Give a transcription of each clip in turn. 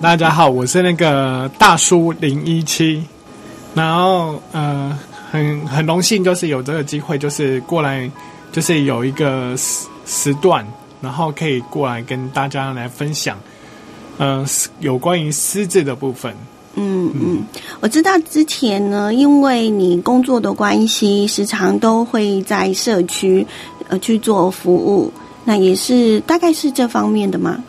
大家好，我是那个大叔零一七，然后呃，很很荣幸，就是有这个机会，就是过来，就是有一个时时段，然后可以过来跟大家来分享，呃，有关于失智的部分。嗯嗯，我知道之前呢，因为你工作的关系，时常都会在社区呃去做服务，那也是大概是这方面的吗？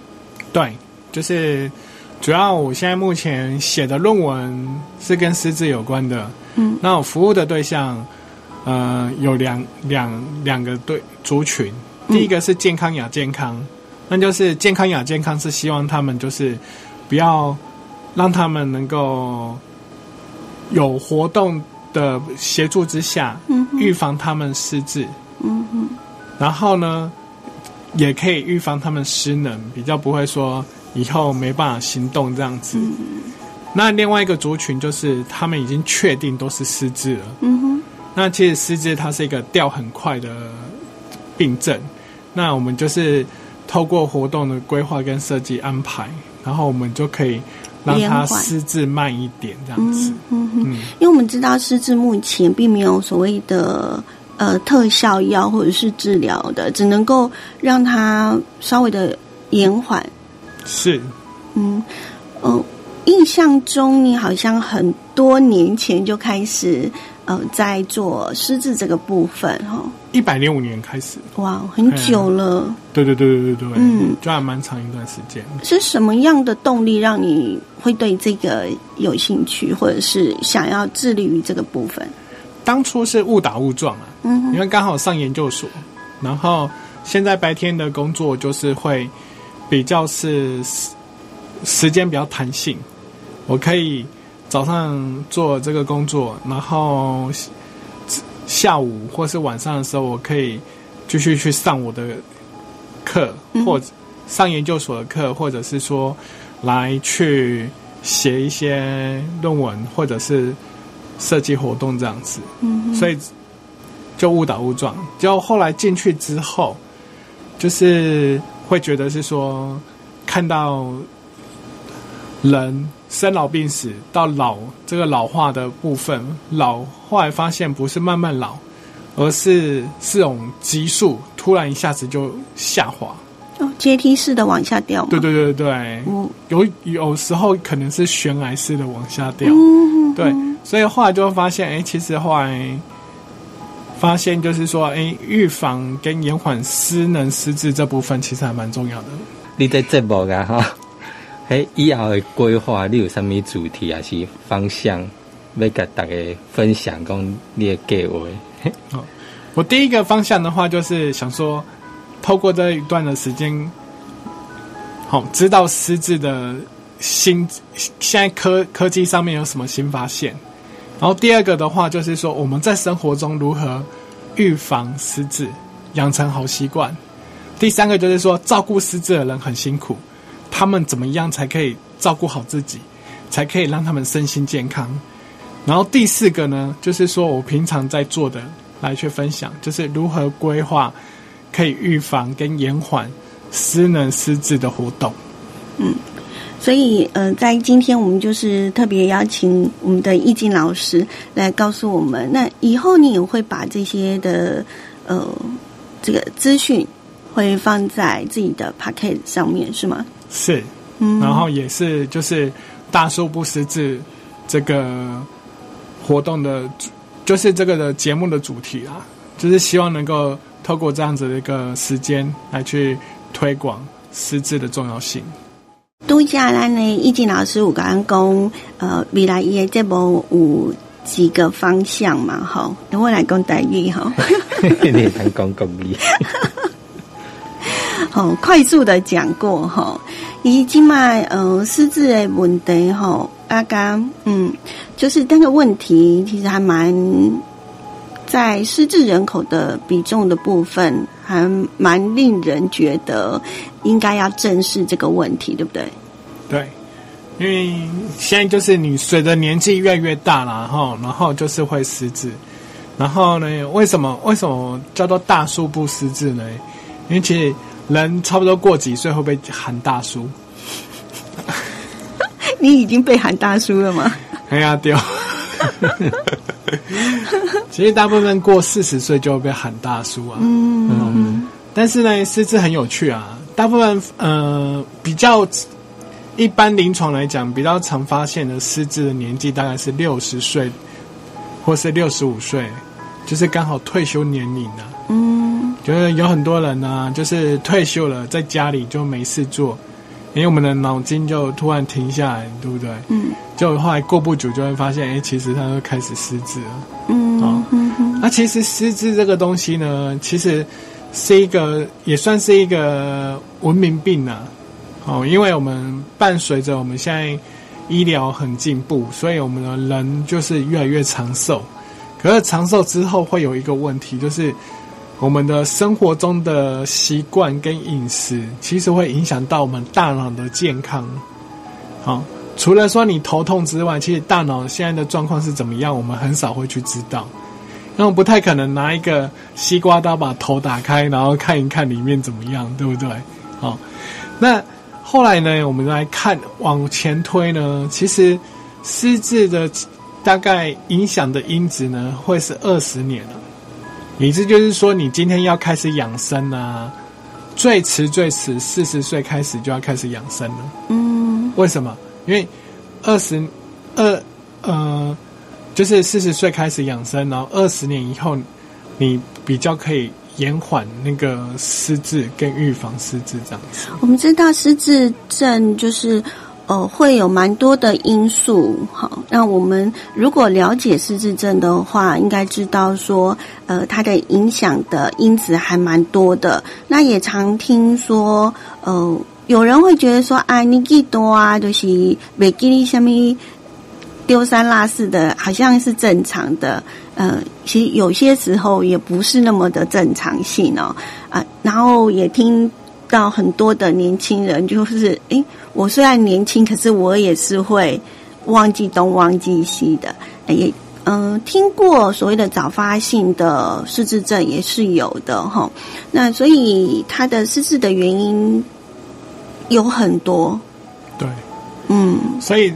对，就是。主要我现在目前写的论文是跟失智有关的，嗯，那我服务的对象，呃，有两两两个对族群，第一个是健康亚健康，那就是健康亚健康是希望他们就是不要让他们能够有活动的协助之下，嗯，预防他们失智，嗯哼，然后呢，也可以预防他们失能，比较不会说。以后没办法行动这样子，那另外一个族群就是他们已经确定都是失智了。嗯哼，那其实失智它是一个掉很快的病症，那我们就是透过活动的规划跟设计安排，然后我们就可以让他失智慢一点这样子。嗯哼，因为我们知道失智目前并没有所谓的呃特效药或者是治疗的，只能够让他稍微的延缓。是，嗯，哦，印象中你好像很多年前就开始呃在做狮子这个部分哈，一百零五年开始，哇，很久了，对对对对对对，嗯，就还蛮长一段时间。是什么样的动力让你会对这个有兴趣，或者是想要致力于这个部分？当初是误打误撞啊，嗯，因为刚好上研究所，然后现在白天的工作就是会。比较是时时间比较弹性，我可以早上做这个工作，然后下午或是晚上的时候，我可以继续去上我的课，或上研究所的课，或者是说来去写一些论文，或者是设计活动这样子。嗯，所以就误打误撞，就后来进去之后，就是。会觉得是说，看到人生老病死到老这个老化的部分，老后来发现不是慢慢老，而是是种急速，突然一下子就下滑，哦，阶梯式的往下掉。对对对对，嗯，有有时候可能是悬崖式的往下掉，嗯，对，所以后来就会发现，哎，其实后来。发现就是说，哎，预防跟延缓失能失智这部分其实还蛮重要的。你在节目啊哈，哎，以后的规划你有什么主题还是方向要跟大家分享？讲你的计划。好，我第一个方向的话，就是想说，透过这一段的时间，好，知道失智的新现在科科技上面有什么新发现。然后第二个的话，就是说我们在生活中如何预防失智，养成好习惯。第三个就是说，照顾失智的人很辛苦，他们怎么样才可以照顾好自己，才可以让他们身心健康。然后第四个呢，就是说我平常在做的来去分享，就是如何规划可以预防跟延缓失能失智的活动。嗯。所以，呃，在今天我们就是特别邀请我们的易经老师来告诉我们，那以后你也会把这些的呃这个资讯会放在自己的 p a c k e t 上面，是吗？是，嗯，然后也是就是大叔不识字这个活动的主，就是这个的节目的主题啊，就是希望能够透过这样子的一个时间来去推广识字的重要性。度假咱呢，易静老师有刚讲，呃，未来伊的节目有几个方向嘛，吼，等我来讲台语哈。你谈讲讲语。好，快速的讲过哈。伊即嘛呃，失智的问题哈，阿刚，嗯，就是那个问题，其实还蛮在失智人口的比重的部分，还蛮令人觉得应该要正视这个问题，对不对？对，因为现在就是你随着年纪越来越大了哈，然后就是会失智，然后呢，为什么为什么叫做大叔不失智呢？因为其实。人差不多过几岁会被喊大叔？你已经被喊大叔了吗？哎呀，丢！其实大部分过四十岁就会被喊大叔啊。嗯嗯。但是呢，失智很有趣啊。大部分呃比较一般临床来讲，比较常发现的失智的年纪大概是六十岁，或是六十五岁，就是刚好退休年龄啊。嗯。就是有很多人呢，就是退休了，在家里就没事做，因为我们的脑筋就突然停下来，对不对？嗯。就后来过不久就会发现，哎，其实他就开始失智了。嗯。啊。那其实失智这个东西呢，其实是一个也算是一个文明病啊。哦，因为我们伴随着我们现在医疗很进步，所以我们的人就是越来越长寿。可是长寿之后会有一个问题，就是。我们的生活中的习惯跟饮食，其实会影响到我们大脑的健康。好，除了说你头痛之外，其实大脑现在的状况是怎么样，我们很少会去知道。那我不太可能拿一个西瓜刀把头打开，然后看一看里面怎么样，对不对？好，那后来呢，我们来看往前推呢，其实失智的大概影响的因子呢，会是二十年了。理智就是说，你今天要开始养生啊，最迟最迟四十岁开始就要开始养生了。嗯，为什么？因为二十二呃，就是四十岁开始养生，然后二十年以后，你比较可以延缓那个失智跟预防失智这样子。我们知道失智症就是。呃，会有蛮多的因素，好，那我们如果了解失智症的话，应该知道说，呃，它的影响的因子还蛮多的。那也常听说，呃，有人会觉得说，啊，你记多啊，就是没记你什么丢三落四的，好像是正常的。呃，其实有些时候也不是那么的正常性哦，啊，然后也听。到很多的年轻人，就是诶，我虽然年轻，可是我也是会忘记东忘记西的。也嗯，听过所谓的早发性的失智症也是有的哈。那所以他的失智的原因有很多。对，嗯，所以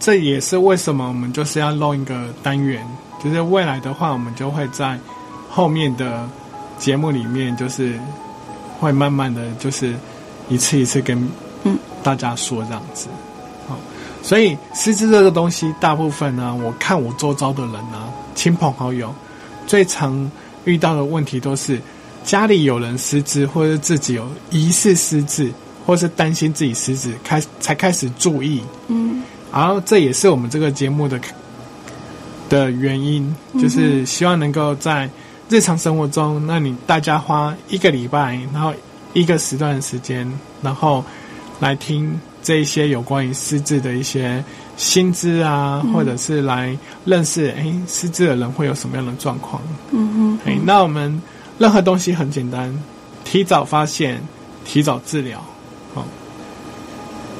这也是为什么我们就是要弄一个单元，就是未来的话，我们就会在后面的节目里面就是。会慢慢的就是一次一次跟大家说这样子，好，所以失智这个东西，大部分呢，我看我周遭的人呢，亲朋好友最常遇到的问题都是家里有人失智，或者自己有疑似失智，或是担心自己失智，开才开始注意，嗯，然后这也是我们这个节目的的原因，就是希望能够在。日常生活中，那你大家花一个礼拜，然后一个时段的时间，然后来听这一些有关于失智的一些薪资啊，或者是来认识哎失智的人会有什么样的状况。嗯哼，哎，那我们任何东西很简单，提早发现，提早治疗，好，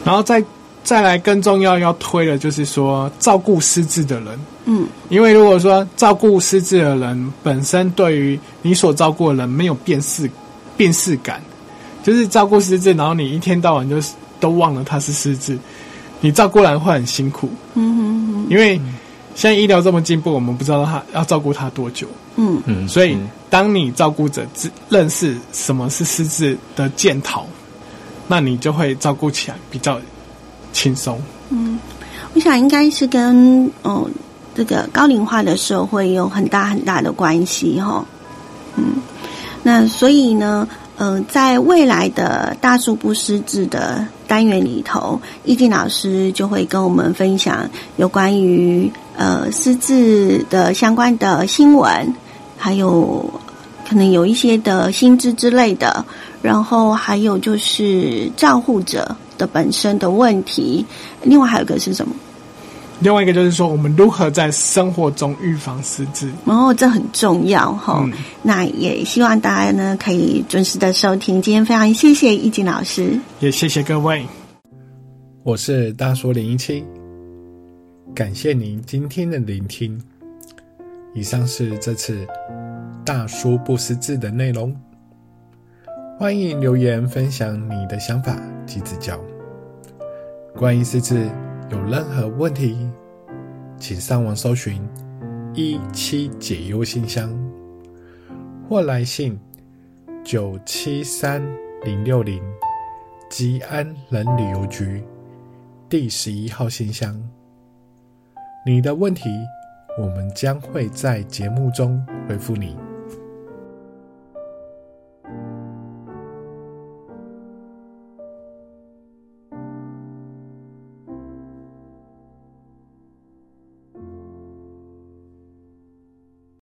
然后再。再来更重要要推的就是说照顾失智的人，嗯，因为如果说照顾失智的人本身对于你所照顾的人没有辨识辨识感，就是照顾失智，然后你一天到晚就都忘了他是失智，你照顾人会很辛苦，嗯哼哼，因为现在医疗这么进步，我们不知道他要照顾他多久，嗯嗯，所以当你照顾者知认识什么是失智的检讨，那你就会照顾起来比较。轻松。嗯，我想应该是跟哦这个高龄化的社会有很大很大的关系哈。嗯，那所以呢，呃，在未来的大数不识字的单元里头，易静老师就会跟我们分享有关于呃识字的相关的新闻，还有可能有一些的薪资之类的，然后还有就是照护者的本身的问题，另外还有一个是什么？另外一个就是说，我们如何在生活中预防失智？然后这很重要哈。那也希望大家呢可以准时的收听。今天非常谢谢易景老师，也谢谢各位。我是大叔零一七，感谢您今天的聆听。以上是这次大叔不识字的内容。欢迎留言分享你的想法及指教。关于识字。有任何问题，请上网搜寻“一七解忧信箱”或来信九七三零六零吉安人旅游局第十一号信箱。你的问题，我们将会在节目中回复你。